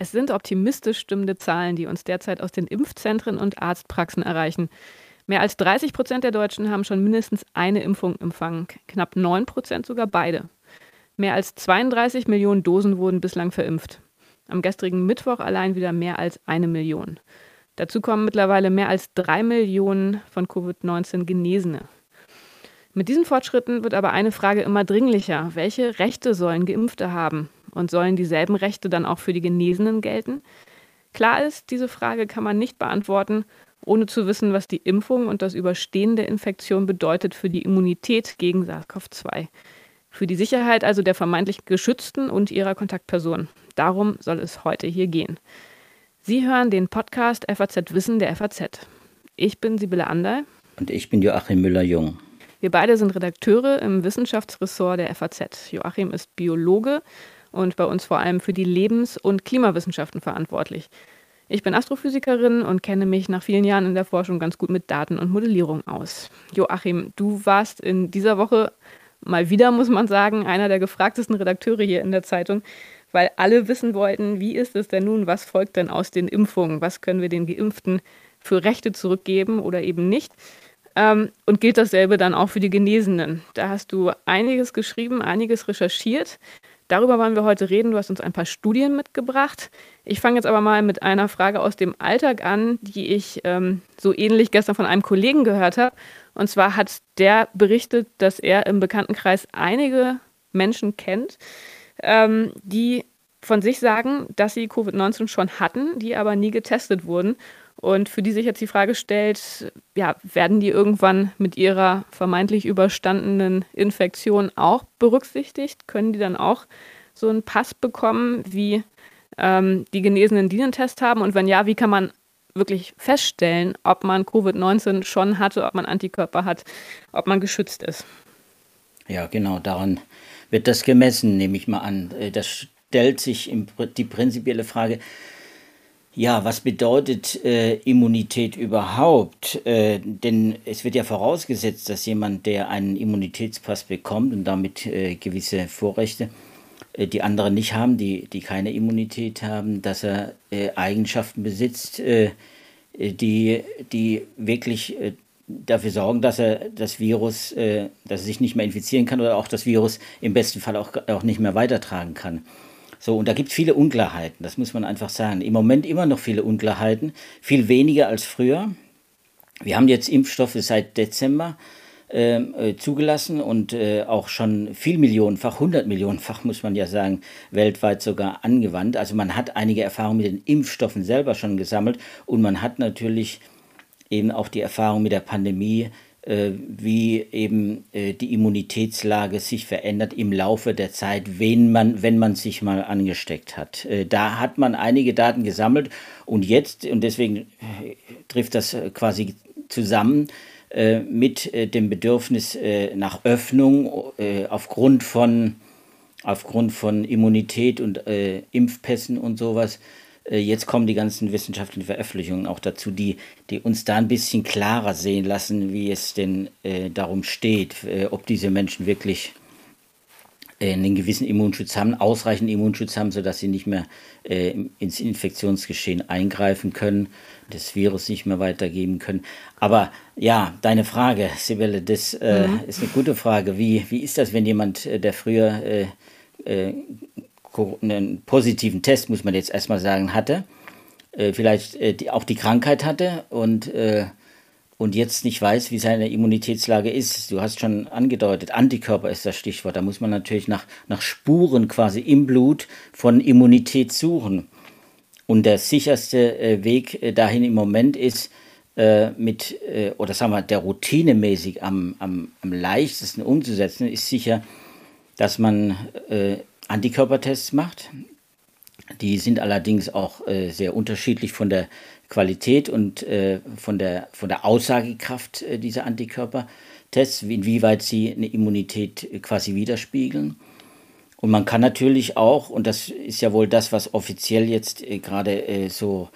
Es sind optimistisch stimmende Zahlen, die uns derzeit aus den Impfzentren und Arztpraxen erreichen. Mehr als 30 Prozent der Deutschen haben schon mindestens eine Impfung empfangen, knapp 9 Prozent sogar beide. Mehr als 32 Millionen Dosen wurden bislang verimpft. Am gestrigen Mittwoch allein wieder mehr als eine Million. Dazu kommen mittlerweile mehr als drei Millionen von Covid-19 Genesene. Mit diesen Fortschritten wird aber eine Frage immer dringlicher. Welche Rechte sollen Geimpfte haben? Und sollen dieselben Rechte dann auch für die Genesenen gelten? Klar ist, diese Frage kann man nicht beantworten, ohne zu wissen, was die Impfung und das Überstehen der Infektion bedeutet für die Immunität gegen SARS-CoV-2. Für die Sicherheit also der vermeintlich Geschützten und ihrer Kontaktpersonen. Darum soll es heute hier gehen. Sie hören den Podcast FAZ Wissen der FAZ. Ich bin Sibylle Anderl. Und ich bin Joachim Müller-Jung. Wir beide sind Redakteure im Wissenschaftsressort der FAZ. Joachim ist Biologe und bei uns vor allem für die Lebens- und Klimawissenschaften verantwortlich. Ich bin Astrophysikerin und kenne mich nach vielen Jahren in der Forschung ganz gut mit Daten und Modellierung aus. Joachim, du warst in dieser Woche mal wieder, muss man sagen, einer der gefragtesten Redakteure hier in der Zeitung, weil alle wissen wollten, wie ist es denn nun, was folgt denn aus den Impfungen, was können wir den Geimpften für Rechte zurückgeben oder eben nicht. Ähm, und gilt dasselbe dann auch für die Genesenen. Da hast du einiges geschrieben, einiges recherchiert. Darüber wollen wir heute reden. Du hast uns ein paar Studien mitgebracht. Ich fange jetzt aber mal mit einer Frage aus dem Alltag an, die ich ähm, so ähnlich gestern von einem Kollegen gehört habe. Und zwar hat der berichtet, dass er im Bekanntenkreis einige Menschen kennt, ähm, die von sich sagen, dass sie Covid-19 schon hatten, die aber nie getestet wurden und für die sich jetzt die Frage stellt, ja, werden die irgendwann mit ihrer vermeintlich überstandenen Infektion auch berücksichtigt? Können die dann auch so einen Pass bekommen, wie ähm, die Genesenen, die Test haben? Und wenn ja, wie kann man wirklich feststellen, ob man Covid-19 schon hatte, ob man Antikörper hat, ob man geschützt ist? Ja, genau, daran wird das gemessen, nehme ich mal an. Äh, das stellt sich die prinzipielle Frage, ja, was bedeutet äh, Immunität überhaupt? Äh, denn es wird ja vorausgesetzt, dass jemand, der einen Immunitätspass bekommt und damit äh, gewisse Vorrechte, äh, die andere nicht haben, die, die keine Immunität haben, dass er äh, Eigenschaften besitzt, äh, die, die wirklich dafür sorgen, dass er das Virus, dass er sich nicht mehr infizieren kann oder auch das Virus im besten Fall auch, auch nicht mehr weitertragen kann. So, und da gibt es viele Unklarheiten, das muss man einfach sagen. Im Moment immer noch viele Unklarheiten, viel weniger als früher. Wir haben jetzt Impfstoffe seit Dezember ähm, äh, zugelassen und äh, auch schon viel Millionenfach, 100 Millionenfach muss man ja sagen, weltweit sogar angewandt. Also man hat einige Erfahrungen mit den Impfstoffen selber schon gesammelt und man hat natürlich eben auch die Erfahrung mit der Pandemie wie eben äh, die Immunitätslage sich verändert im Laufe der Zeit, wenn man, wenn man sich mal angesteckt hat. Äh, da hat man einige Daten gesammelt und jetzt, und deswegen trifft das quasi zusammen, mit dem Bedürfnis nach Öffnung aufgrund von, aufgrund von Immunität und Impfpässen und sowas äh, jetzt kommen die ganzen wissenschaftlichen Veröffentlichungen auch dazu, die, die uns da ein bisschen klarer sehen lassen, wie es denn äh, darum steht, äh, ob diese Menschen wirklich äh, einen gewissen Immunschutz haben, ausreichend Immunschutz haben, sodass sie nicht mehr äh, ins Infektionsgeschehen eingreifen können, das Virus nicht mehr weitergeben können. Aber ja, deine Frage, Sibylle, das äh, mhm. ist eine gute Frage. Wie, wie ist das, wenn jemand, der früher einen positiven Test, muss man jetzt erstmal sagen, hatte, äh, vielleicht äh, die, auch die Krankheit hatte und, äh, und jetzt nicht weiß, wie seine Immunitätslage ist. Du hast schon angedeutet, Antikörper ist das Stichwort. Da muss man natürlich nach, nach Spuren quasi im Blut von Immunität suchen. Und der sicherste äh, Weg äh, dahin im Moment ist, äh, mit, oder sagen wir, der routinemäßig am, am, am leichtesten umzusetzen, ist sicher, dass man Antikörpertests macht. Die sind allerdings auch äh, sehr unterschiedlich von der Qualität und äh, von, der, von der Aussagekraft äh, dieser Antikörpertests, inwieweit sie eine Immunität äh, quasi widerspiegeln. Und man kann natürlich auch, und das ist ja wohl das, was offiziell jetzt äh, gerade äh, so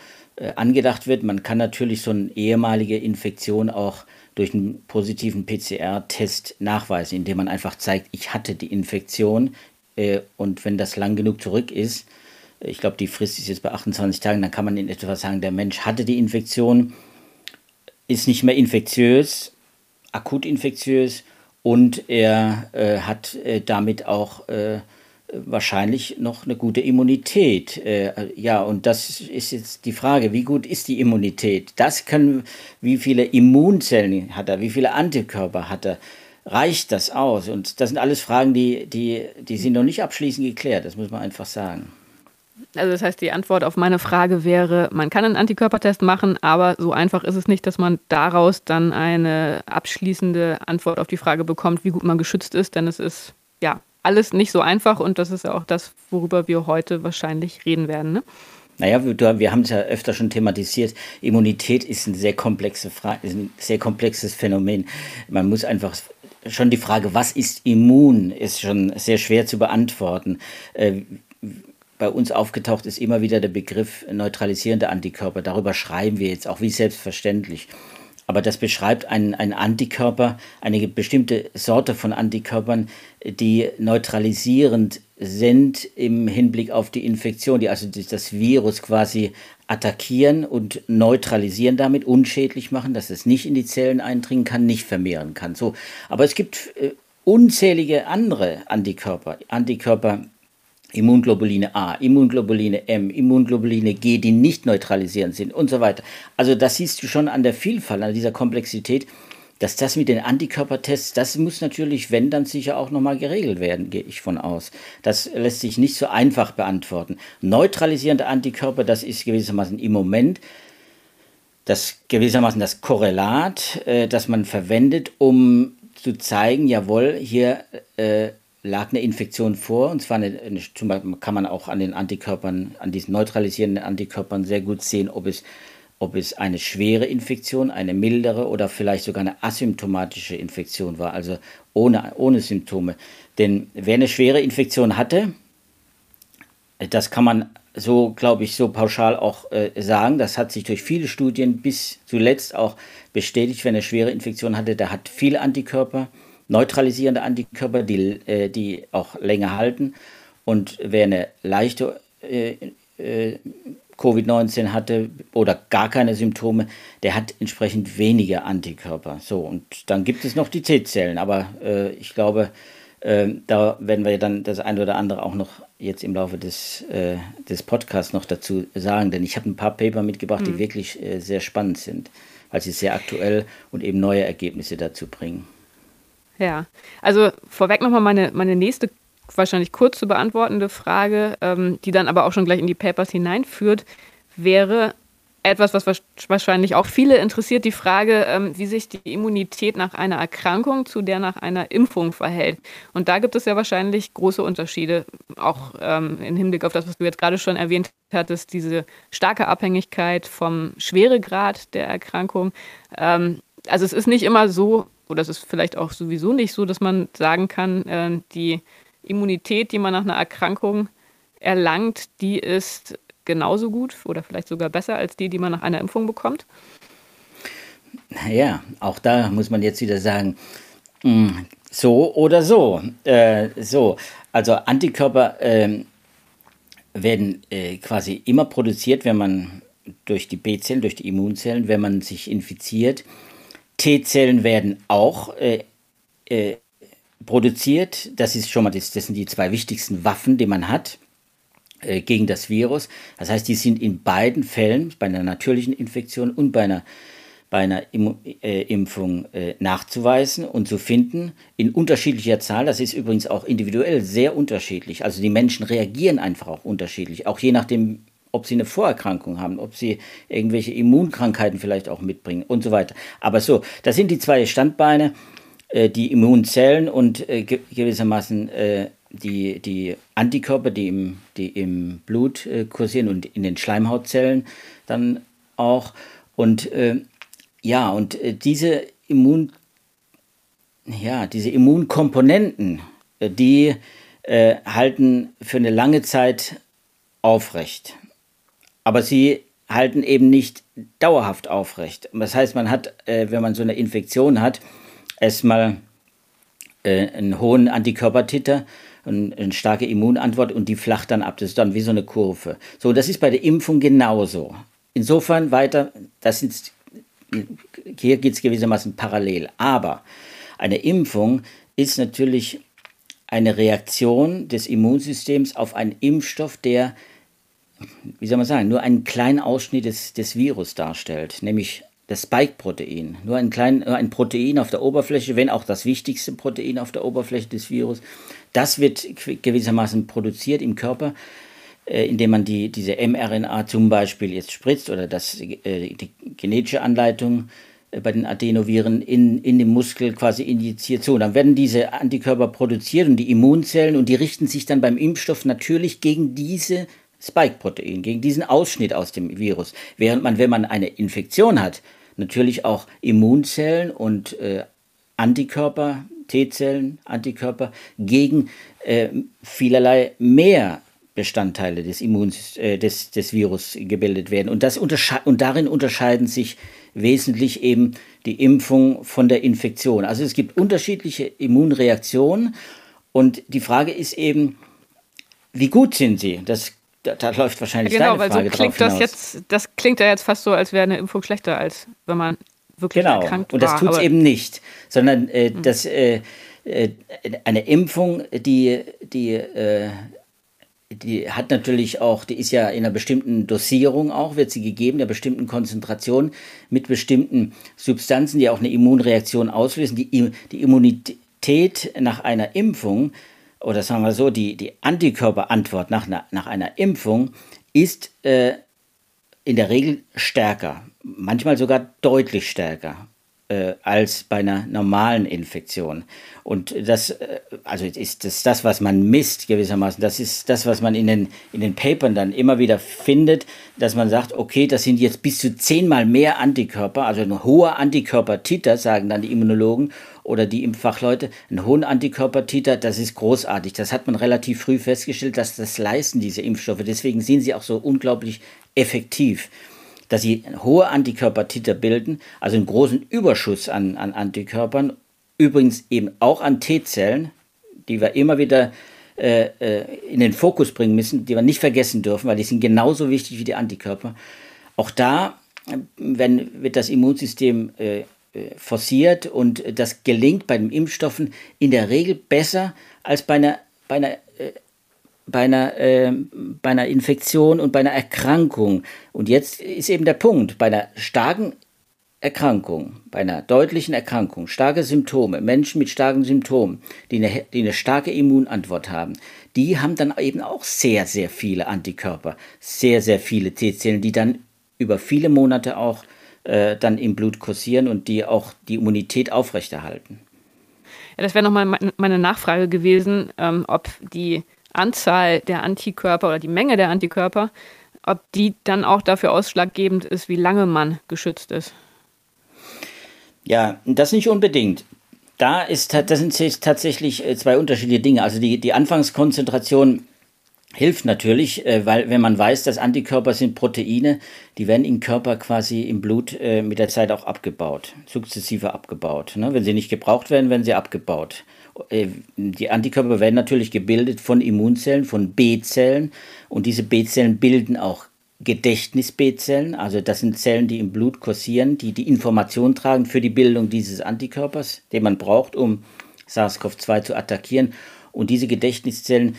angedacht wird, man kann natürlich so eine ehemalige Infektion auch durch einen positiven PCR-Test nachweisen, indem man einfach zeigt, ich hatte die Infektion, und wenn das lang genug zurück ist, ich glaube, die Frist ist jetzt bei 28 Tagen, dann kann man in etwa sagen, der Mensch hatte die Infektion, ist nicht mehr infektiös, akut infektiös und er äh, hat äh, damit auch äh, wahrscheinlich noch eine gute Immunität. Äh, ja, und das ist jetzt die Frage, wie gut ist die Immunität? Das können, wie viele Immunzellen hat er, wie viele Antikörper hat er? Reicht das aus? Und das sind alles Fragen, die, die, die sind noch nicht abschließend geklärt, das muss man einfach sagen. Also das heißt, die Antwort auf meine Frage wäre, man kann einen Antikörpertest machen, aber so einfach ist es nicht, dass man daraus dann eine abschließende Antwort auf die Frage bekommt, wie gut man geschützt ist, denn es ist ja alles nicht so einfach und das ist ja auch das, worüber wir heute wahrscheinlich reden werden. Ne? Naja, wir, wir haben es ja öfter schon thematisiert. Immunität ist ein sehr, komplexe Frage, ist ein sehr komplexes Phänomen. Man muss einfach schon die Frage, was ist immun, ist schon sehr schwer zu beantworten. Äh, bei uns aufgetaucht ist immer wieder der Begriff neutralisierende Antikörper. Darüber schreiben wir jetzt auch wie selbstverständlich. Aber das beschreibt einen, einen Antikörper, eine bestimmte Sorte von Antikörpern, die neutralisierend sind im Hinblick auf die Infektion, die also das Virus quasi attackieren und neutralisieren damit, unschädlich machen, dass es nicht in die Zellen eindringen kann, nicht vermehren kann. So. Aber es gibt äh, unzählige andere Antikörper, Antikörper, Immunglobuline A, Immunglobuline M, Immunglobuline G, die nicht neutralisierend sind und so weiter. Also das siehst du schon an der Vielfalt, an dieser Komplexität, dass das mit den Antikörpertests, das muss natürlich, wenn, dann sicher auch nochmal geregelt werden, gehe ich von aus. Das lässt sich nicht so einfach beantworten. Neutralisierende Antikörper, das ist gewissermaßen im Moment das gewissermaßen das Korrelat, äh, das man verwendet, um zu zeigen, jawohl, hier äh, lag eine Infektion vor, und zwar eine, eine, zum Beispiel kann man auch an den Antikörpern, an diesen neutralisierenden Antikörpern sehr gut sehen, ob es, ob es eine schwere Infektion, eine mildere oder vielleicht sogar eine asymptomatische Infektion war, also ohne, ohne Symptome. Denn wer eine schwere Infektion hatte, das kann man so, glaube ich, so pauschal auch äh, sagen. Das hat sich durch viele Studien bis zuletzt auch bestätigt. Wer eine schwere Infektion hatte, der hat viele Antikörper neutralisierende Antikörper, die, äh, die auch länger halten. Und wer eine leichte äh, äh, Covid-19 hatte oder gar keine Symptome, der hat entsprechend weniger Antikörper. So, und dann gibt es noch die T-Zellen, aber äh, ich glaube, äh, da werden wir dann das eine oder andere auch noch jetzt im Laufe des, äh, des Podcasts noch dazu sagen, denn ich habe ein paar Paper mitgebracht, mhm. die wirklich sehr spannend sind, weil sie sehr aktuell und eben neue Ergebnisse dazu bringen. Ja, also vorweg nochmal meine, meine nächste, wahrscheinlich kurz zu beantwortende Frage, ähm, die dann aber auch schon gleich in die Papers hineinführt, wäre etwas, was wahrscheinlich auch viele interessiert, die Frage, ähm, wie sich die Immunität nach einer Erkrankung zu der nach einer Impfung verhält. Und da gibt es ja wahrscheinlich große Unterschiede, auch ähm, im Hinblick auf das, was du jetzt gerade schon erwähnt hattest, diese starke Abhängigkeit vom Schweregrad der Erkrankung. Ähm, also es ist nicht immer so, oder es ist vielleicht auch sowieso nicht so, dass man sagen kann, äh, die Immunität, die man nach einer Erkrankung erlangt, die ist genauso gut oder vielleicht sogar besser als die, die man nach einer Impfung bekommt? Ja, auch da muss man jetzt wieder sagen, hm, so oder so. Äh, so, also Antikörper äh, werden äh, quasi immer produziert, wenn man durch die B-Zellen, durch die Immunzellen, wenn man sich infiziert. T-Zellen werden auch äh, äh, produziert. Das ist schon mal, das, das, sind die zwei wichtigsten Waffen, die man hat äh, gegen das Virus. Das heißt, die sind in beiden Fällen, bei einer natürlichen Infektion und bei einer, bei einer Im, äh, Impfung äh, nachzuweisen und zu finden in unterschiedlicher Zahl. Das ist übrigens auch individuell sehr unterschiedlich. Also die Menschen reagieren einfach auch unterschiedlich, auch je nachdem, ob sie eine Vorerkrankung haben, ob sie irgendwelche Immunkrankheiten vielleicht auch mitbringen und so weiter. Aber so, das sind die zwei Standbeine, äh, die Immunzellen und äh, gewissermaßen äh, die, die Antikörper, die im, die im Blut kursieren und in den Schleimhautzellen dann auch. Und äh, ja, und diese Immun, ja, diese Immunkomponenten, die halten für eine lange Zeit aufrecht aber sie halten eben nicht dauerhaft aufrecht. Das heißt, man hat, wenn man so eine Infektion hat, erstmal äh, einen hohen Antikörpertitter eine, eine starke Immunantwort und die flacht dann ab. Das ist dann wie so eine Kurve. So, das ist bei der Impfung genauso. Insofern weiter, das sind, hier geht es gewissermaßen parallel. Aber eine Impfung ist natürlich eine Reaktion des Immunsystems auf einen Impfstoff, der, wie soll man sagen, nur einen kleinen Ausschnitt des, des Virus darstellt, nämlich das Spike-Protein. Nur ein, klein, ein Protein auf der Oberfläche, wenn auch das wichtigste Protein auf der Oberfläche des Virus. Das wird gewissermaßen produziert im Körper, äh, indem man die, diese mRNA zum Beispiel jetzt spritzt oder das, äh, die genetische Anleitung äh, bei den Adenoviren in, in den Muskel quasi injiziert. So, dann werden diese Antikörper produziert und die Immunzellen und die richten sich dann beim Impfstoff natürlich gegen diese Spike-Protein, gegen diesen Ausschnitt aus dem Virus. Während man, wenn man eine Infektion hat, natürlich auch Immunzellen und äh, Antikörper, T-Zellen, Antikörper gegen äh, vielerlei mehr Bestandteile des Immuns, äh, des, des Virus gebildet werden. Und, das und darin unterscheiden sich wesentlich eben die Impfung von der Infektion. Also es gibt unterschiedliche Immunreaktionen und die Frage ist eben, wie gut sind sie? Das da, da, läuft wahrscheinlich genau, deine Frage weil so klingt das jetzt, das klingt ja jetzt fast so, als wäre eine Impfung schlechter, als wenn man wirklich genau. erkrankt war. Und das tut es eben nicht, sondern äh, hm. das, äh, äh, eine Impfung, die, die, äh, die hat natürlich auch, die ist ja in einer bestimmten Dosierung auch, wird sie gegeben, der bestimmten Konzentration mit bestimmten Substanzen, die auch eine Immunreaktion auslösen. Die, die Immunität nach einer Impfung oder sagen wir so, die, die Antikörperantwort nach einer, nach einer Impfung ist äh, in der Regel stärker, manchmal sogar deutlich stärker äh, als bei einer normalen Infektion. Und das, äh, also ist das, das, was man misst gewissermaßen, das ist das, was man in den, in den Papern dann immer wieder findet, dass man sagt, okay, das sind jetzt bis zu zehnmal mehr Antikörper, also ein hoher Antikörpertiter, sagen dann die Immunologen oder die Impffachleute, einen hohen Antikörpertiter, das ist großartig. Das hat man relativ früh festgestellt, dass das leisten diese Impfstoffe. Deswegen sind sie auch so unglaublich effektiv dass sie hohe Antikörpertiter bilden, also einen großen Überschuss an, an Antikörpern, übrigens eben auch an T-Zellen, die wir immer wieder äh, äh, in den Fokus bringen müssen, die wir nicht vergessen dürfen, weil die sind genauso wichtig wie die Antikörper. Auch da wenn, wird das Immunsystem äh, forciert und das gelingt bei den Impfstoffen in der Regel besser als bei einer, bei einer äh, bei einer, äh, bei einer Infektion und bei einer Erkrankung. Und jetzt ist eben der Punkt, bei einer starken Erkrankung, bei einer deutlichen Erkrankung, starke Symptome, Menschen mit starken Symptomen, die eine, die eine starke Immunantwort haben, die haben dann eben auch sehr, sehr viele Antikörper, sehr, sehr viele T-Zellen, die dann über viele Monate auch äh, dann im Blut kursieren und die auch die Immunität aufrechterhalten. Ja, das wäre nochmal meine Nachfrage gewesen, ähm, ob die Anzahl der Antikörper oder die Menge der Antikörper, ob die dann auch dafür ausschlaggebend ist, wie lange man geschützt ist. Ja, das nicht unbedingt. Da ist, das sind tatsächlich äh, zwei unterschiedliche Dinge. Also die, die Anfangskonzentration hilft natürlich, äh, weil wenn man weiß, dass Antikörper sind Proteine, die werden im Körper quasi im Blut äh, mit der Zeit auch abgebaut, sukzessive abgebaut. Ne? Wenn sie nicht gebraucht werden, werden sie abgebaut. Äh, die Antikörper werden natürlich gebildet von Immunzellen, von B-Zellen und diese B-Zellen bilden auch Gedächtnis-B-Zellen, also das sind Zellen, die im Blut kursieren, die die Information tragen für die Bildung dieses Antikörpers, den man braucht, um SARS-CoV-2 zu attackieren. Und diese Gedächtniszellen,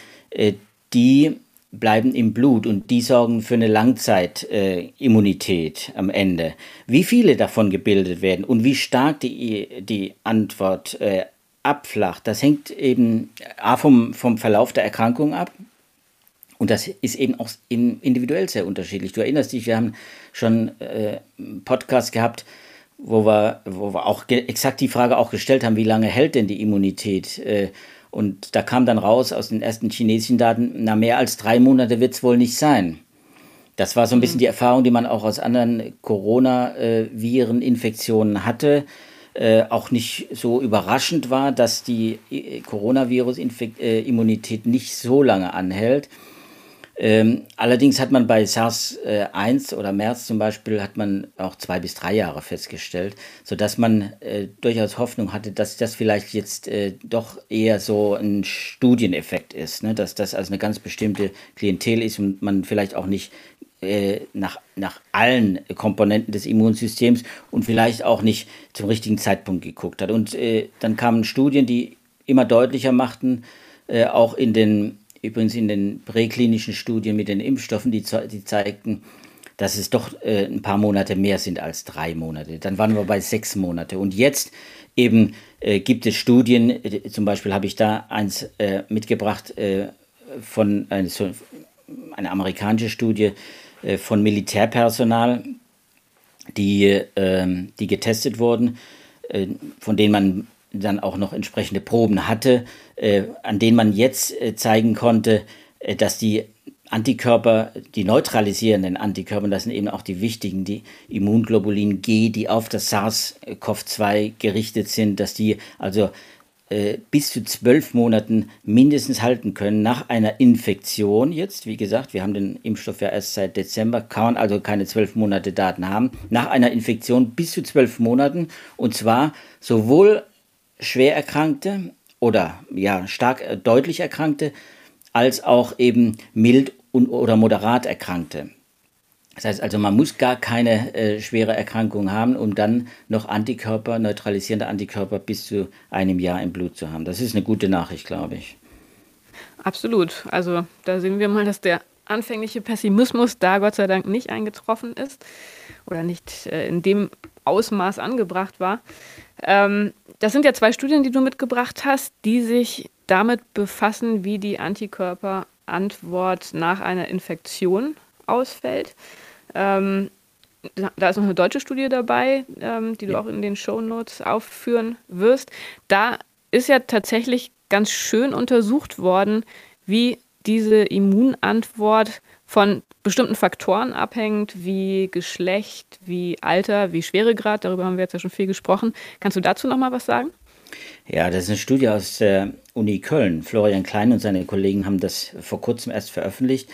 die bleiben im Blut und die sorgen für eine Langzeitimmunität äh, am Ende. Wie viele davon gebildet werden und wie stark die, die Antwort äh, abflacht, das hängt eben A vom, vom Verlauf der Erkrankung ab. Und das ist eben auch individuell sehr unterschiedlich. Du erinnerst dich, wir haben schon äh, einen Podcast gehabt, wo wir, wo wir auch exakt die Frage auch gestellt haben, wie lange hält denn die Immunität? Äh, und da kam dann raus aus den ersten chinesischen Daten, na mehr als drei Monate wird es wohl nicht sein. Das war so ein bisschen mhm. die Erfahrung, die man auch aus anderen Coronaviren-Infektionen hatte äh, auch nicht so überraschend war, dass die äh, Coronavirus-Immunität nicht so lange anhält. Ähm, allerdings hat man bei SARS-1 äh, oder MERS zum Beispiel hat man auch zwei bis drei Jahre festgestellt, sodass man äh, durchaus Hoffnung hatte, dass das vielleicht jetzt äh, doch eher so ein Studieneffekt ist, ne? dass das also eine ganz bestimmte Klientel ist und man vielleicht auch nicht äh, nach, nach allen Komponenten des Immunsystems und vielleicht auch nicht zum richtigen Zeitpunkt geguckt hat. Und äh, dann kamen Studien, die immer deutlicher machten, äh, auch in den übrigens in den präklinischen Studien mit den Impfstoffen, die, die zeigten, dass es doch äh, ein paar Monate mehr sind als drei Monate. Dann waren wir bei sechs Monate. Und jetzt eben äh, gibt es Studien, äh, zum Beispiel habe ich da eins äh, mitgebracht äh, von eine, so, eine amerikanische Studie äh, von Militärpersonal, die, ähm, die getestet wurden, von denen man dann auch noch entsprechende Proben hatte, äh, an denen man jetzt äh, zeigen konnte, äh, dass die Antikörper, die neutralisierenden Antikörper, das sind eben auch die wichtigen, die Immunglobulin G, die auf das SARS-CoV-2 gerichtet sind, dass die also äh, bis zu zwölf Monaten mindestens halten können nach einer Infektion. Jetzt, wie gesagt, wir haben den Impfstoff ja erst seit Dezember, kann also keine zwölf Monate Daten haben. Nach einer Infektion bis zu zwölf Monaten und zwar sowohl schwer Erkrankte oder ja stark äh, deutlich Erkrankte als auch eben mild und, oder moderat Erkrankte. Das heißt also, man muss gar keine äh, schwere Erkrankung haben, um dann noch Antikörper, neutralisierende Antikörper bis zu einem Jahr im Blut zu haben. Das ist eine gute Nachricht, glaube ich. Absolut. Also da sehen wir mal, dass der anfängliche Pessimismus da Gott sei Dank nicht eingetroffen ist oder nicht äh, in dem Ausmaß angebracht war. Ähm, das sind ja zwei Studien, die du mitgebracht hast, die sich damit befassen, wie die Antikörperantwort nach einer Infektion ausfällt. Ähm, da ist noch eine deutsche Studie dabei, ähm, die du ja. auch in den Show Notes aufführen wirst. Da ist ja tatsächlich ganz schön untersucht worden, wie diese Immunantwort von bestimmten Faktoren abhängt, wie Geschlecht, wie Alter, wie Schweregrad. Darüber haben wir jetzt ja schon viel gesprochen. Kannst du dazu noch mal was sagen? Ja, das ist eine Studie aus der Uni Köln. Florian Klein und seine Kollegen haben das vor kurzem erst veröffentlicht.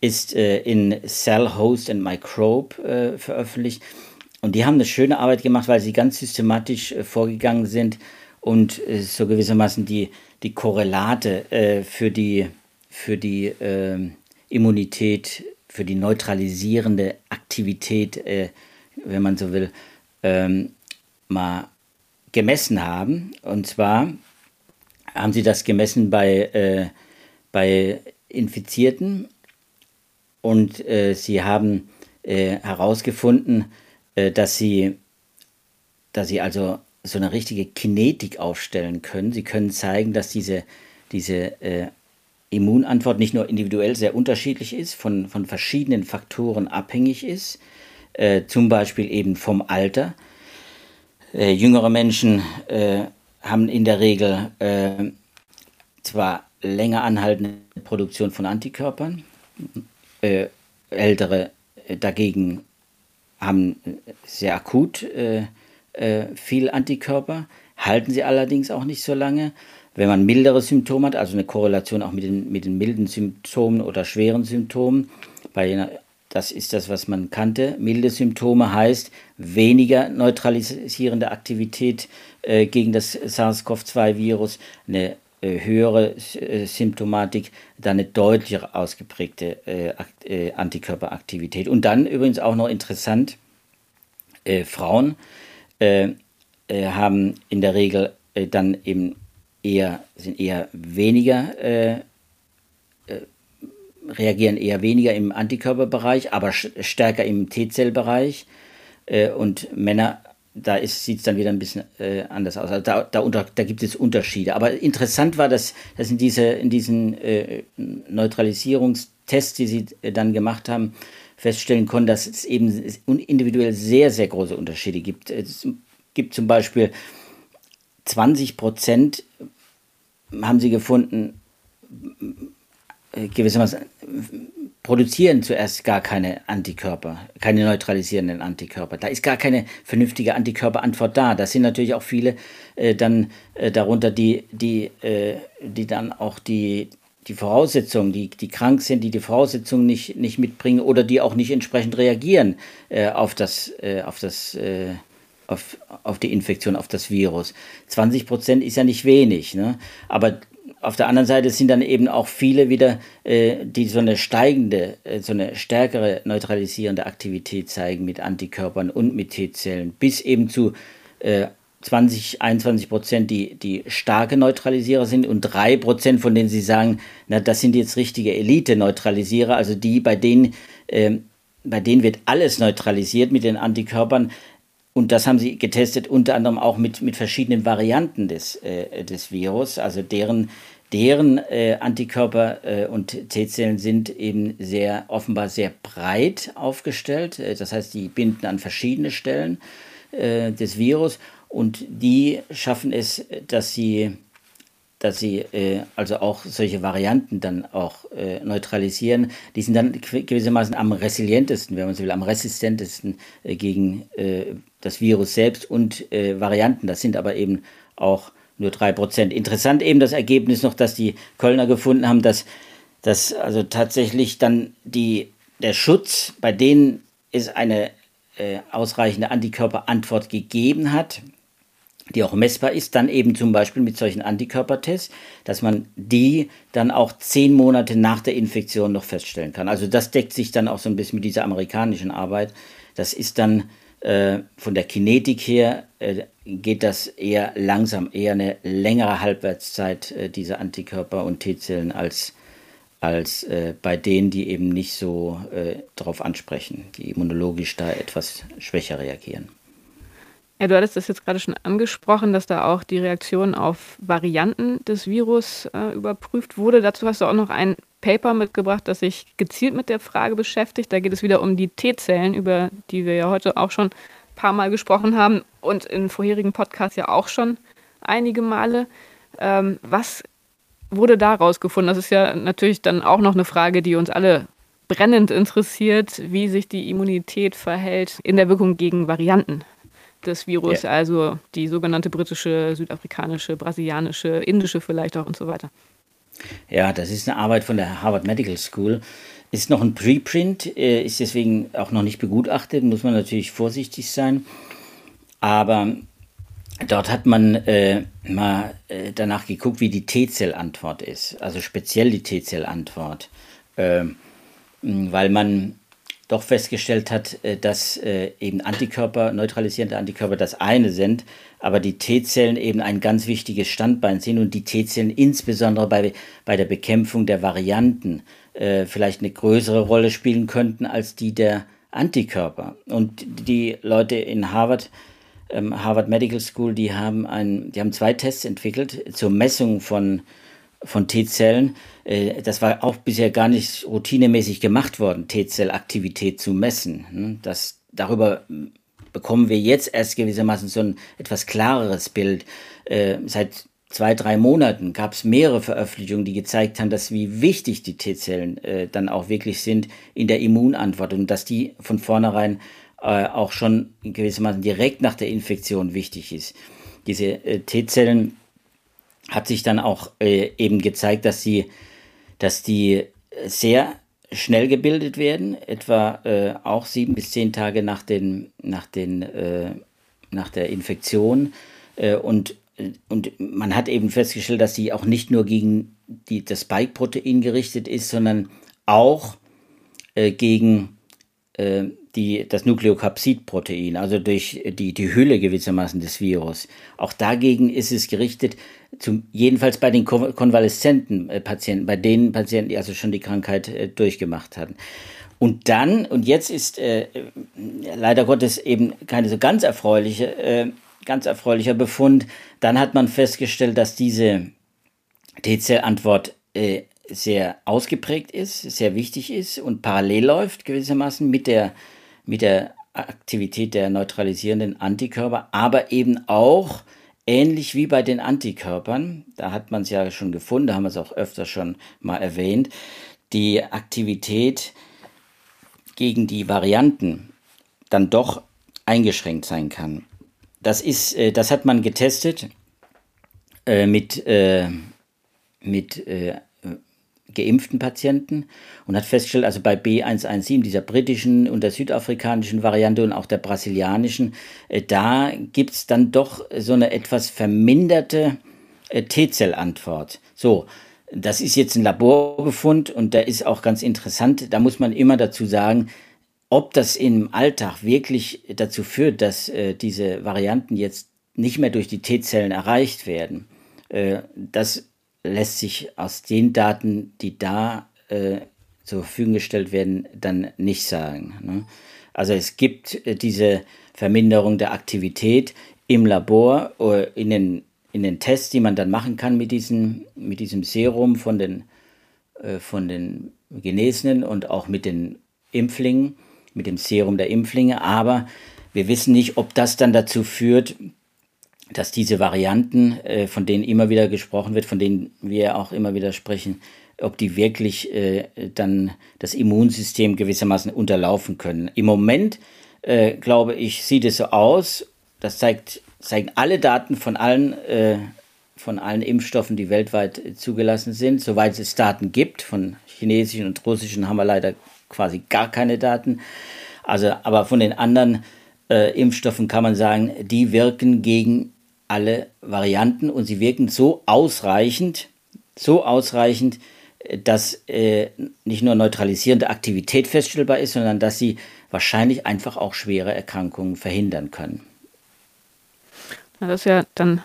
Ist äh, in Cell Host and Microbe äh, veröffentlicht. Und die haben eine schöne Arbeit gemacht, weil sie ganz systematisch äh, vorgegangen sind und äh, so gewissermaßen die, die Korrelate äh, für die, für die ähm, Immunität für die neutralisierende Aktivität, äh, wenn man so will, ähm, mal gemessen haben. Und zwar haben sie das gemessen bei, äh, bei Infizierten und äh, sie haben äh, herausgefunden, äh, dass, sie, dass sie also so eine richtige Kinetik aufstellen können. Sie können zeigen, dass diese, diese äh, Immunantwort nicht nur individuell sehr unterschiedlich ist, von, von verschiedenen Faktoren abhängig ist, äh, zum Beispiel eben vom Alter. Äh, jüngere Menschen äh, haben in der Regel äh, zwar länger anhaltende Produktion von Antikörpern, äh, ältere äh, dagegen haben sehr akut viel Antikörper, halten sie allerdings auch nicht so lange. Wenn man mildere Symptome hat, also eine Korrelation auch mit den, mit den milden Symptomen oder schweren Symptomen, bei das ist das, was man kannte. Milde Symptome heißt weniger neutralisierende Aktivität äh, gegen das SARS-CoV-2-Virus, eine äh, höhere äh, Symptomatik, dann eine deutlicher ausgeprägte äh, äh, Antikörperaktivität. Und dann übrigens auch noch interessant, äh, Frauen haben in der Regel dann eben eher, sind eher weniger, äh, äh, reagieren eher weniger im Antikörperbereich, aber stärker im T-Zellbereich. Äh, und Männer, da sieht es dann wieder ein bisschen äh, anders aus. Also da, da, unter, da gibt es Unterschiede. Aber interessant war, dass, dass in, diese, in diesen äh, Neutralisierungstests, die sie äh, dann gemacht haben, feststellen konnten, dass es eben individuell sehr, sehr große Unterschiede gibt. Es gibt zum Beispiel 20 Prozent haben sie gefunden, äh, gewissermaßen produzieren zuerst gar keine Antikörper, keine neutralisierenden Antikörper. Da ist gar keine vernünftige Antikörperantwort da. Da sind natürlich auch viele äh, dann äh, darunter, die, die, äh, die dann auch die, die Voraussetzungen, die, die krank sind, die die Voraussetzungen nicht, nicht mitbringen oder die auch nicht entsprechend reagieren äh, auf das, äh, auf das, auf, auf die Infektion, auf das Virus. 20 Prozent ist ja nicht wenig, ne? aber auf der anderen Seite sind dann eben auch viele wieder, äh, die so eine steigende, äh, so eine stärkere neutralisierende Aktivität zeigen mit Antikörpern und mit T-Zellen, bis eben zu äh, 20, 21 Prozent, die, die starke Neutralisierer sind und drei Prozent, von denen sie sagen, na, das sind jetzt richtige Elite-Neutralisierer, also die, bei denen, äh, bei denen wird alles neutralisiert mit den Antikörpern. Und das haben sie getestet, unter anderem auch mit, mit verschiedenen Varianten des, äh, des Virus. Also deren, deren äh, Antikörper äh, und T-Zellen sind eben sehr offenbar sehr breit aufgestellt. Äh, das heißt, die binden an verschiedene Stellen äh, des Virus und die schaffen es, dass sie, dass sie äh, also auch solche Varianten dann auch äh, neutralisieren. Die sind dann gewissermaßen am resilientesten, wenn man so will, am resistentesten äh, gegen äh, das Virus selbst und äh, Varianten. Das sind aber eben auch nur drei Prozent. Interessant eben das Ergebnis noch, dass die Kölner gefunden haben, dass, dass also tatsächlich dann die, der Schutz, bei denen es eine äh, ausreichende Antikörperantwort gegeben hat, die auch messbar ist, dann eben zum Beispiel mit solchen Antikörpertests, dass man die dann auch zehn Monate nach der Infektion noch feststellen kann. Also das deckt sich dann auch so ein bisschen mit dieser amerikanischen Arbeit. Das ist dann äh, von der Kinetik her, äh, geht das eher langsam, eher eine längere Halbwertszeit äh, dieser Antikörper und T-Zellen als, als äh, bei denen, die eben nicht so äh, darauf ansprechen, die immunologisch da etwas schwächer reagieren. Ja, du hattest das jetzt gerade schon angesprochen, dass da auch die Reaktion auf Varianten des Virus äh, überprüft wurde. Dazu hast du auch noch ein Paper mitgebracht, das sich gezielt mit der Frage beschäftigt. Da geht es wieder um die T-Zellen, über die wir ja heute auch schon ein paar Mal gesprochen haben und in vorherigen Podcasts ja auch schon einige Male. Ähm, was wurde da rausgefunden? Das ist ja natürlich dann auch noch eine Frage, die uns alle brennend interessiert, wie sich die Immunität verhält in der Wirkung gegen Varianten des Virus, ja. also die sogenannte britische, südafrikanische, brasilianische, indische vielleicht auch und so weiter. Ja, das ist eine Arbeit von der Harvard Medical School. Ist noch ein Preprint, äh, ist deswegen auch noch nicht begutachtet, muss man natürlich vorsichtig sein. Aber dort hat man äh, mal äh, danach geguckt, wie die T-Zell-Antwort ist, also speziell die T-Zell-Antwort, äh, weil man doch festgestellt hat, äh, dass äh, eben Antikörper, neutralisierende Antikörper das eine sind, aber die T-Zellen eben ein ganz wichtiges Standbein sind und die T-Zellen insbesondere bei, bei der Bekämpfung der Varianten äh, vielleicht eine größere Rolle spielen könnten als die der Antikörper. Und die Leute in Harvard, ähm, Harvard Medical School, die haben, ein, die haben zwei Tests entwickelt zur Messung von von T-Zellen. Äh, das war auch bisher gar nicht routinemäßig gemacht worden, T-Zellaktivität zu messen. Hm, das, darüber bekommen wir jetzt erst gewissermaßen so ein etwas klareres Bild. Äh, seit zwei, drei Monaten gab es mehrere Veröffentlichungen, die gezeigt haben, dass wie wichtig die T-Zellen äh, dann auch wirklich sind in der Immunantwort und dass die von vornherein auch schon gewissermaßen direkt nach der Infektion wichtig ist. Diese T-Zellen hat sich dann auch äh, eben gezeigt, dass sie, dass die sehr schnell gebildet werden, etwa äh, auch sieben bis zehn Tage nach, den, nach, den, äh, nach der Infektion. Äh, und, und man hat eben festgestellt, dass sie auch nicht nur gegen die, das Spike-Protein gerichtet ist, sondern auch äh, gegen äh, die, das Nukleokapsid-Protein, also durch die, die Hülle gewissermaßen des Virus. Auch dagegen ist es gerichtet, zum, jedenfalls bei den konvaleszenten äh, Patienten, bei den Patienten, die also schon die Krankheit äh, durchgemacht hatten. Und dann, und jetzt ist äh, leider Gottes eben keine so ganz erfreuliche, äh, ganz erfreulicher Befund, dann hat man festgestellt, dass diese T-Zell-Antwort äh, sehr ausgeprägt ist, sehr wichtig ist und parallel läuft gewissermaßen mit der mit der Aktivität der neutralisierenden Antikörper, aber eben auch ähnlich wie bei den Antikörpern, da hat man es ja schon gefunden, da haben wir es auch öfter schon mal erwähnt, die Aktivität gegen die Varianten dann doch eingeschränkt sein kann. Das, ist, äh, das hat man getestet äh, mit, äh, mit geimpften Patienten und hat festgestellt, also bei B117, dieser britischen und der südafrikanischen Variante und auch der brasilianischen, äh, da gibt es dann doch so eine etwas verminderte äh, T-Zellantwort. So, das ist jetzt ein Laborbefund und der ist auch ganz interessant. Da muss man immer dazu sagen, ob das im Alltag wirklich dazu führt, dass äh, diese Varianten jetzt nicht mehr durch die T-Zellen erreicht werden, äh, das lässt sich aus den Daten, die da äh, zur Verfügung gestellt werden, dann nicht sagen. Ne? Also es gibt äh, diese Verminderung der Aktivität im Labor, äh, in den, in den Tests, die man dann machen kann mit diesem, mit diesem Serum von den, äh, von den Genesenen und auch mit den Impflingen, mit dem Serum der Impflinge. Aber wir wissen nicht, ob das dann dazu führt, dass diese Varianten, äh, von denen immer wieder gesprochen wird, von denen wir auch immer wieder sprechen, ob die wirklich äh, dann das Immunsystem gewissermaßen unterlaufen können. Im Moment, äh, glaube ich, sieht es so aus, das zeigt, zeigen alle Daten von allen, äh, von allen Impfstoffen, die weltweit zugelassen sind, soweit es Daten gibt. Von chinesischen und russischen haben wir leider quasi gar keine Daten. Also, aber von den anderen äh, Impfstoffen kann man sagen, die wirken gegen alle Varianten und sie wirken so ausreichend, so ausreichend, äh, dass äh, nicht nur neutralisierende Aktivität feststellbar ist, sondern dass sie wahrscheinlich einfach auch schwere Erkrankungen verhindern können. Na, das ist ja dann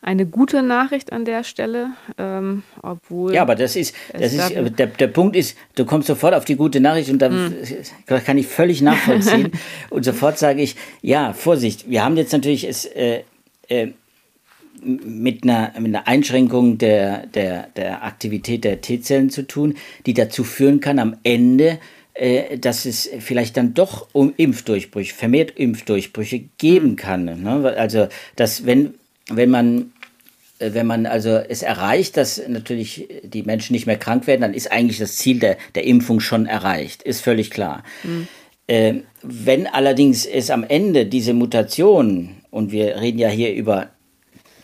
eine gute Nachricht an der Stelle, ähm, obwohl. Ja, aber das ist, das ist der, der Punkt ist, du kommst sofort auf die gute Nachricht und da mm. kann ich völlig nachvollziehen. und sofort sage ich, ja, Vorsicht, wir haben jetzt natürlich es. Äh, äh, mit einer, mit einer Einschränkung der, der, der Aktivität der T-Zellen zu tun, die dazu führen kann, am Ende, äh, dass es vielleicht dann doch um Impfdurchbrüche, vermehrt Impfdurchbrüche geben kann. Ne? Also, dass wenn, wenn man äh, wenn man also es erreicht, dass natürlich die Menschen nicht mehr krank werden, dann ist eigentlich das Ziel der, der Impfung schon erreicht, ist völlig klar. Mhm. Äh, wenn allerdings es am Ende diese Mutation und wir reden ja hier über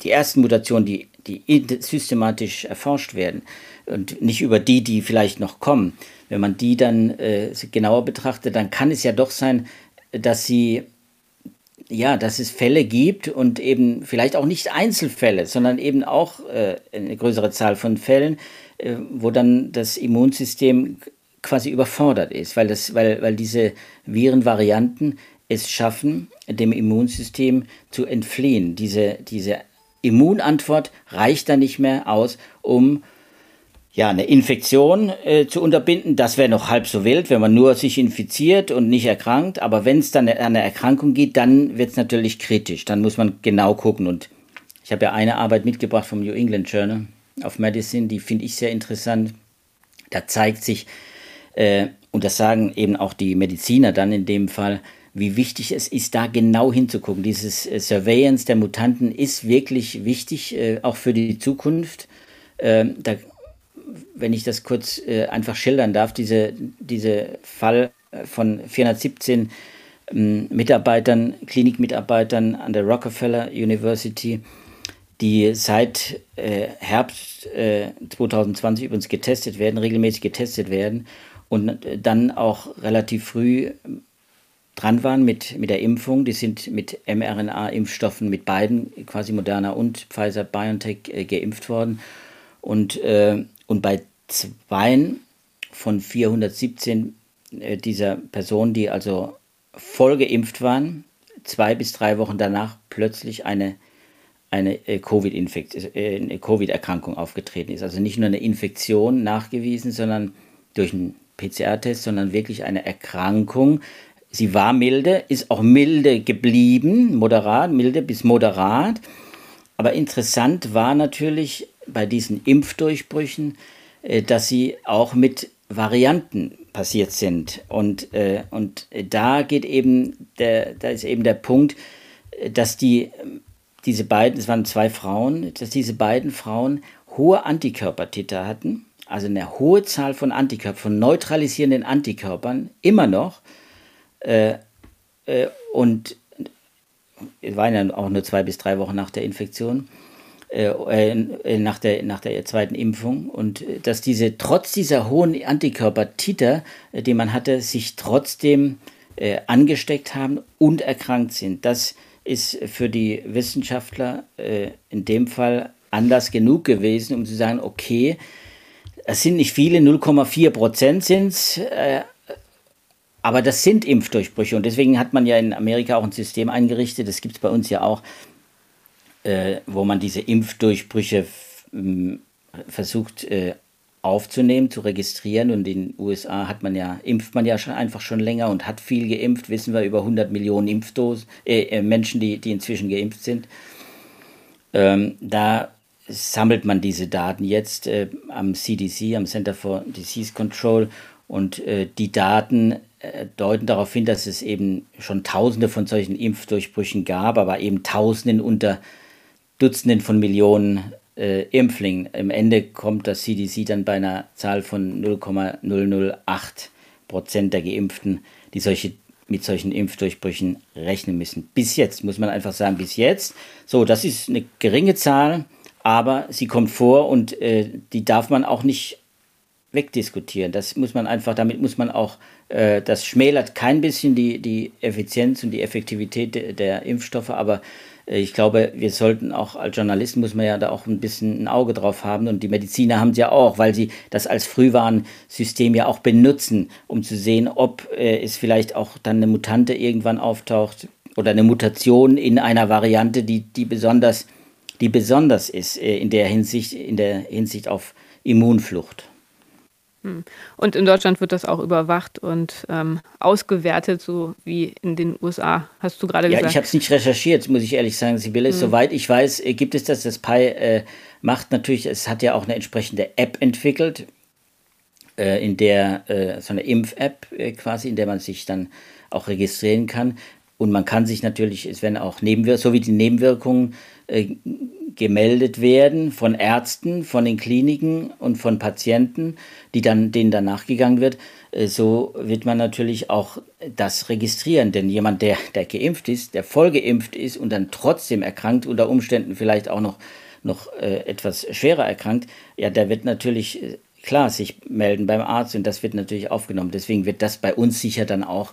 die ersten Mutationen, die, die systematisch erforscht werden und nicht über die, die vielleicht noch kommen. Wenn man die dann äh, genauer betrachtet, dann kann es ja doch sein, dass sie ja, dass es Fälle gibt und eben vielleicht auch nicht Einzelfälle, sondern eben auch äh, eine größere Zahl von Fällen, äh, wo dann das Immunsystem quasi überfordert ist, weil, das, weil, weil diese Virenvarianten es schaffen, dem Immunsystem zu entfliehen. Diese, diese Immunantwort reicht dann nicht mehr aus, um ja, eine Infektion äh, zu unterbinden. Das wäre noch halb so wild, wenn man nur sich infiziert und nicht erkrankt. Aber wenn es dann an eine Erkrankung geht, dann wird es natürlich kritisch. Dann muss man genau gucken. Und ich habe ja eine Arbeit mitgebracht vom New England Journal of Medicine, die finde ich sehr interessant. Da zeigt sich, äh, und das sagen eben auch die Mediziner dann in dem Fall, wie wichtig es ist, da genau hinzugucken. Dieses äh, Surveillance der Mutanten ist wirklich wichtig, äh, auch für die Zukunft. Ähm, da, wenn ich das kurz äh, einfach schildern darf, diese, diese Fall von 417 ähm, Mitarbeitern, Klinikmitarbeitern an der Rockefeller University, die seit äh, Herbst 2020 äh, übrigens getestet werden, regelmäßig getestet werden und dann auch relativ früh dran waren mit, mit der Impfung. Die sind mit mRNA-Impfstoffen, mit beiden, quasi Moderna und Pfizer BioNTech, äh, geimpft worden. Und, äh, und bei zwei von 417 äh, dieser Personen, die also voll geimpft waren, zwei bis drei Wochen danach plötzlich eine, eine äh, Covid-Erkrankung COVID aufgetreten ist. Also nicht nur eine Infektion nachgewiesen, sondern durch einen PCR-Test, sondern wirklich eine Erkrankung, Sie war milde, ist auch milde geblieben, moderat, milde bis moderat. Aber interessant war natürlich bei diesen Impfdurchbrüchen, äh, dass sie auch mit Varianten passiert sind. Und, äh, und da geht eben der, da ist eben der Punkt, dass die, diese beiden, es waren zwei Frauen, dass diese beiden Frauen hohe Antikörpertitel hatten, also eine hohe Zahl von Antikörpern, von neutralisierenden Antikörpern, immer noch, äh, äh, und es waren ja auch nur zwei bis drei Wochen nach der Infektion. äh, äh, nach, der, nach der zweiten Impfung und äh, dass diese trotz dieser hohen Antikörpertiter, die man hatte, sich trotzdem angesteckt haben und erkrankt sind. Das ist für die Wissenschaftler in dem Fall Anlass genug gewesen, um zu sagen, okay, es sind nicht viele, 0,4 Prozent sind es, äh, aber das sind Impfdurchbrüche und deswegen hat man ja in Amerika auch ein System eingerichtet, das gibt es bei uns ja auch, äh, wo man diese Impfdurchbrüche versucht äh, aufzunehmen, zu registrieren. Und in den USA hat man ja, impft man ja schon einfach schon länger und hat viel geimpft, wissen wir über 100 Millionen Impfdosen, äh, äh, Menschen, die, die inzwischen geimpft sind. Ähm, da sammelt man diese Daten jetzt äh, am CDC, am Center for Disease Control. Und äh, die Daten äh, deuten darauf hin, dass es eben schon Tausende von solchen Impfdurchbrüchen gab, aber eben Tausenden unter Dutzenden von Millionen äh, Impflingen. Im Ende kommt das CDC dann bei einer Zahl von 0,008 Prozent der Geimpften, die solche mit solchen Impfdurchbrüchen rechnen müssen. Bis jetzt, muss man einfach sagen, bis jetzt. So, das ist eine geringe Zahl, aber sie kommt vor und äh, die darf man auch nicht wegdiskutieren. Das muss man einfach, damit muss man auch, äh, das schmälert kein bisschen die, die Effizienz und die Effektivität de, der Impfstoffe, aber äh, ich glaube, wir sollten auch als Journalisten muss man ja da auch ein bisschen ein Auge drauf haben und die Mediziner haben es ja auch, weil sie das als Frühwarnsystem ja auch benutzen, um zu sehen, ob äh, es vielleicht auch dann eine Mutante irgendwann auftaucht oder eine Mutation in einer Variante, die, die besonders, die besonders ist äh, in der Hinsicht, in der Hinsicht auf Immunflucht. Hm. Und in Deutschland wird das auch überwacht und ähm, ausgewertet, so wie in den USA, hast du gerade ja, gesagt. Ja, ich habe es nicht recherchiert, muss ich ehrlich sagen, Sibylle. Hm. Soweit ich weiß, äh, gibt es das. Das Pi äh, macht natürlich, es hat ja auch eine entsprechende App entwickelt, äh, in der, äh, so eine Impf-App äh, quasi, in der man sich dann auch registrieren kann. Und man kann sich natürlich, es werden auch Nebenwirkungen, so wie die Nebenwirkungen äh, gemeldet werden von Ärzten, von den Kliniken und von Patienten, die dann, denen dann nachgegangen wird, äh, so wird man natürlich auch das registrieren. Denn jemand, der, der geimpft ist, der voll geimpft ist und dann trotzdem erkrankt, unter Umständen vielleicht auch noch, noch äh, etwas schwerer erkrankt, ja, der wird natürlich äh, klar sich melden beim Arzt und das wird natürlich aufgenommen. Deswegen wird das bei uns sicher dann auch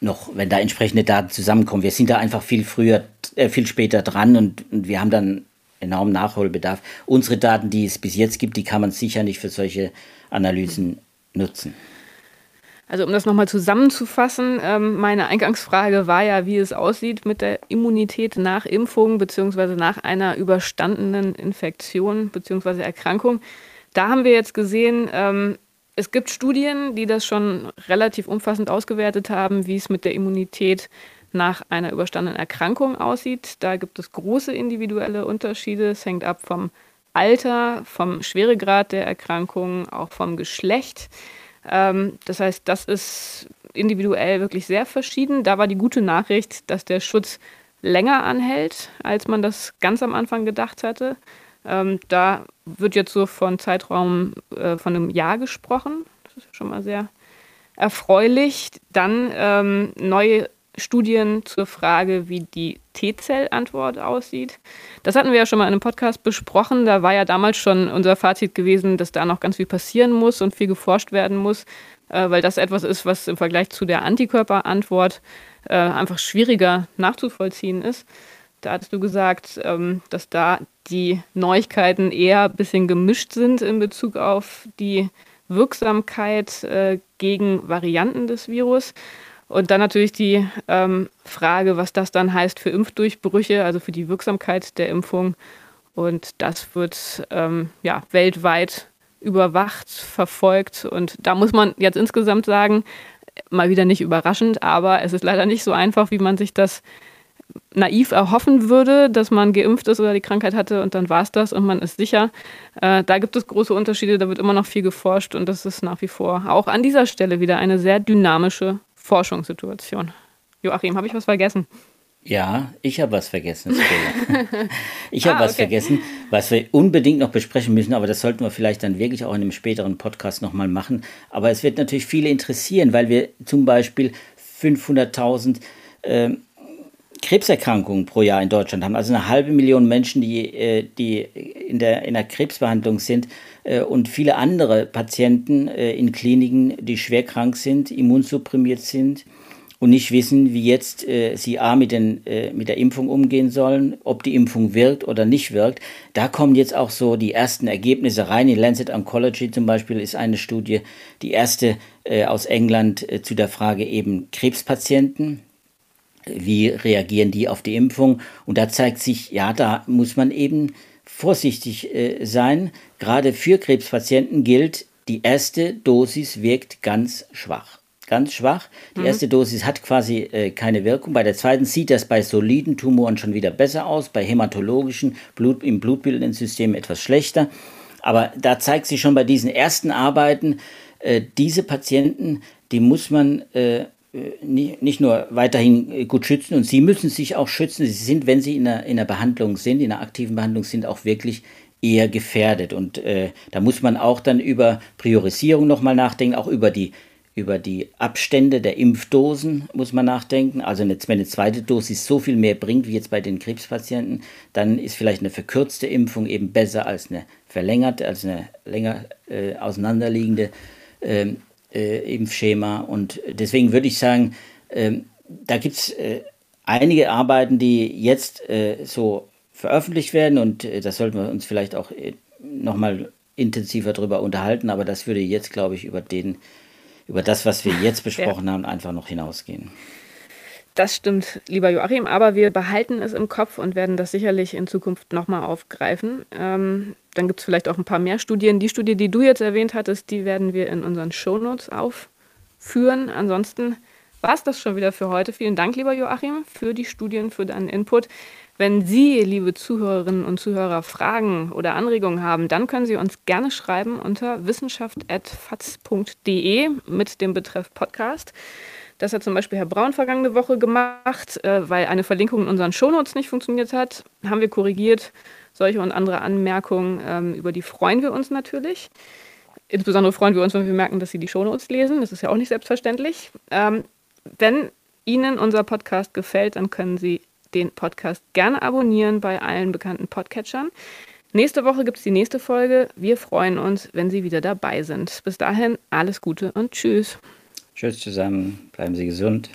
noch, wenn da entsprechende Daten zusammenkommen. Wir sind da einfach viel früher, äh, viel später dran und, und wir haben dann enormen Nachholbedarf. Unsere Daten, die es bis jetzt gibt, die kann man sicher nicht für solche Analysen nutzen. Also um das nochmal zusammenzufassen, ähm, meine Eingangsfrage war ja, wie es aussieht mit der Immunität nach Impfung bzw. nach einer überstandenen Infektion bzw. Erkrankung. Da haben wir jetzt gesehen, ähm, es gibt Studien, die das schon relativ umfassend ausgewertet haben, wie es mit der Immunität nach einer überstandenen Erkrankung aussieht. Da gibt es große individuelle Unterschiede. Es hängt ab vom Alter, vom Schweregrad der Erkrankung, auch vom Geschlecht. Ähm, das heißt, das ist individuell wirklich sehr verschieden. Da war die gute Nachricht, dass der Schutz länger anhält, als man das ganz am Anfang gedacht hatte. Ähm, da wird jetzt so von Zeitraum äh, von einem Jahr gesprochen. Das ist schon mal sehr erfreulich. Dann ähm, neue Studien zur Frage, wie die T-Zell-Antwort aussieht. Das hatten wir ja schon mal in einem Podcast besprochen. Da war ja damals schon unser Fazit gewesen, dass da noch ganz viel passieren muss und viel geforscht werden muss, äh, weil das etwas ist, was im Vergleich zu der Antikörperantwort äh, einfach schwieriger nachzuvollziehen ist. Da hattest du gesagt, ähm, dass da die Neuigkeiten eher ein bisschen gemischt sind in Bezug auf die Wirksamkeit äh, gegen Varianten des Virus. Und dann natürlich die ähm, Frage, was das dann heißt für Impfdurchbrüche, also für die Wirksamkeit der Impfung. Und das wird ähm, ja, weltweit überwacht, verfolgt. Und da muss man jetzt insgesamt sagen, mal wieder nicht überraschend, aber es ist leider nicht so einfach, wie man sich das naiv erhoffen würde, dass man geimpft ist oder die Krankheit hatte und dann war es das und man ist sicher. Äh, da gibt es große Unterschiede, da wird immer noch viel geforscht und das ist nach wie vor auch an dieser Stelle wieder eine sehr dynamische Forschungssituation. Joachim, habe ich was vergessen? Ja, ich habe was vergessen. ich habe ah, was okay. vergessen, was wir unbedingt noch besprechen müssen, aber das sollten wir vielleicht dann wirklich auch in einem späteren Podcast nochmal machen. Aber es wird natürlich viele interessieren, weil wir zum Beispiel 500.000 äh, Krebserkrankungen pro Jahr in Deutschland haben, also eine halbe Million Menschen, die, äh, die in, der, in der Krebsbehandlung sind äh, und viele andere Patienten äh, in Kliniken, die schwer krank sind, immunsupprimiert sind und nicht wissen, wie jetzt äh, sie A mit, den, äh, mit der Impfung umgehen sollen, ob die Impfung wirkt oder nicht wirkt. Da kommen jetzt auch so die ersten Ergebnisse rein. In Lancet Oncology zum Beispiel ist eine Studie, die erste äh, aus England zu der Frage eben Krebspatienten. Wie reagieren die auf die Impfung? Und da zeigt sich, ja, da muss man eben vorsichtig äh, sein. Gerade für Krebspatienten gilt, die erste Dosis wirkt ganz schwach ganz schwach. Die mhm. erste Dosis hat quasi äh, keine Wirkung. Bei der zweiten sieht das bei soliden Tumoren schon wieder besser aus, bei hämatologischen, Blut, im blutbildenden System etwas schlechter. Aber da zeigt sich schon bei diesen ersten Arbeiten, äh, diese Patienten, die muss man äh, nicht nur weiterhin äh, gut schützen und sie müssen sich auch schützen. Sie sind, wenn sie in der, in der Behandlung sind, in der aktiven Behandlung sind, auch wirklich eher gefährdet. Und äh, da muss man auch dann über Priorisierung nochmal nachdenken, auch über die über die Abstände der Impfdosen muss man nachdenken. Also wenn eine zweite Dosis so viel mehr bringt wie jetzt bei den Krebspatienten, dann ist vielleicht eine verkürzte Impfung eben besser als eine verlängerte, als eine länger äh, auseinanderliegende äh, äh, Impfschema. Und deswegen würde ich sagen, ähm, da gibt es äh, einige Arbeiten, die jetzt äh, so veröffentlicht werden und äh, da sollten wir uns vielleicht auch nochmal intensiver darüber unterhalten, aber das würde jetzt, glaube ich, über den über das, was wir jetzt besprochen ja. haben, einfach noch hinausgehen. Das stimmt, lieber Joachim, aber wir behalten es im Kopf und werden das sicherlich in Zukunft nochmal aufgreifen. Ähm, dann gibt es vielleicht auch ein paar mehr Studien. Die Studie, die du jetzt erwähnt hattest, die werden wir in unseren Shownotes aufführen. Ansonsten war es das schon wieder für heute. Vielen Dank, lieber Joachim, für die Studien, für deinen Input. Wenn Sie, liebe Zuhörerinnen und Zuhörer, Fragen oder Anregungen haben, dann können Sie uns gerne schreiben unter wissenschaft.fatz.de mit dem Betreff Podcast. Das hat zum Beispiel Herr Braun vergangene Woche gemacht, äh, weil eine Verlinkung in unseren Shownotes nicht funktioniert hat. Haben wir korrigiert. Solche und andere Anmerkungen, ähm, über die freuen wir uns natürlich. Insbesondere freuen wir uns, wenn wir merken, dass Sie die Shownotes lesen. Das ist ja auch nicht selbstverständlich. Ähm, wenn Ihnen unser Podcast gefällt, dann können Sie den Podcast gerne abonnieren bei allen bekannten Podcatchern. Nächste Woche gibt es die nächste Folge. Wir freuen uns, wenn Sie wieder dabei sind. Bis dahin alles Gute und Tschüss. Tschüss zusammen, bleiben Sie gesund.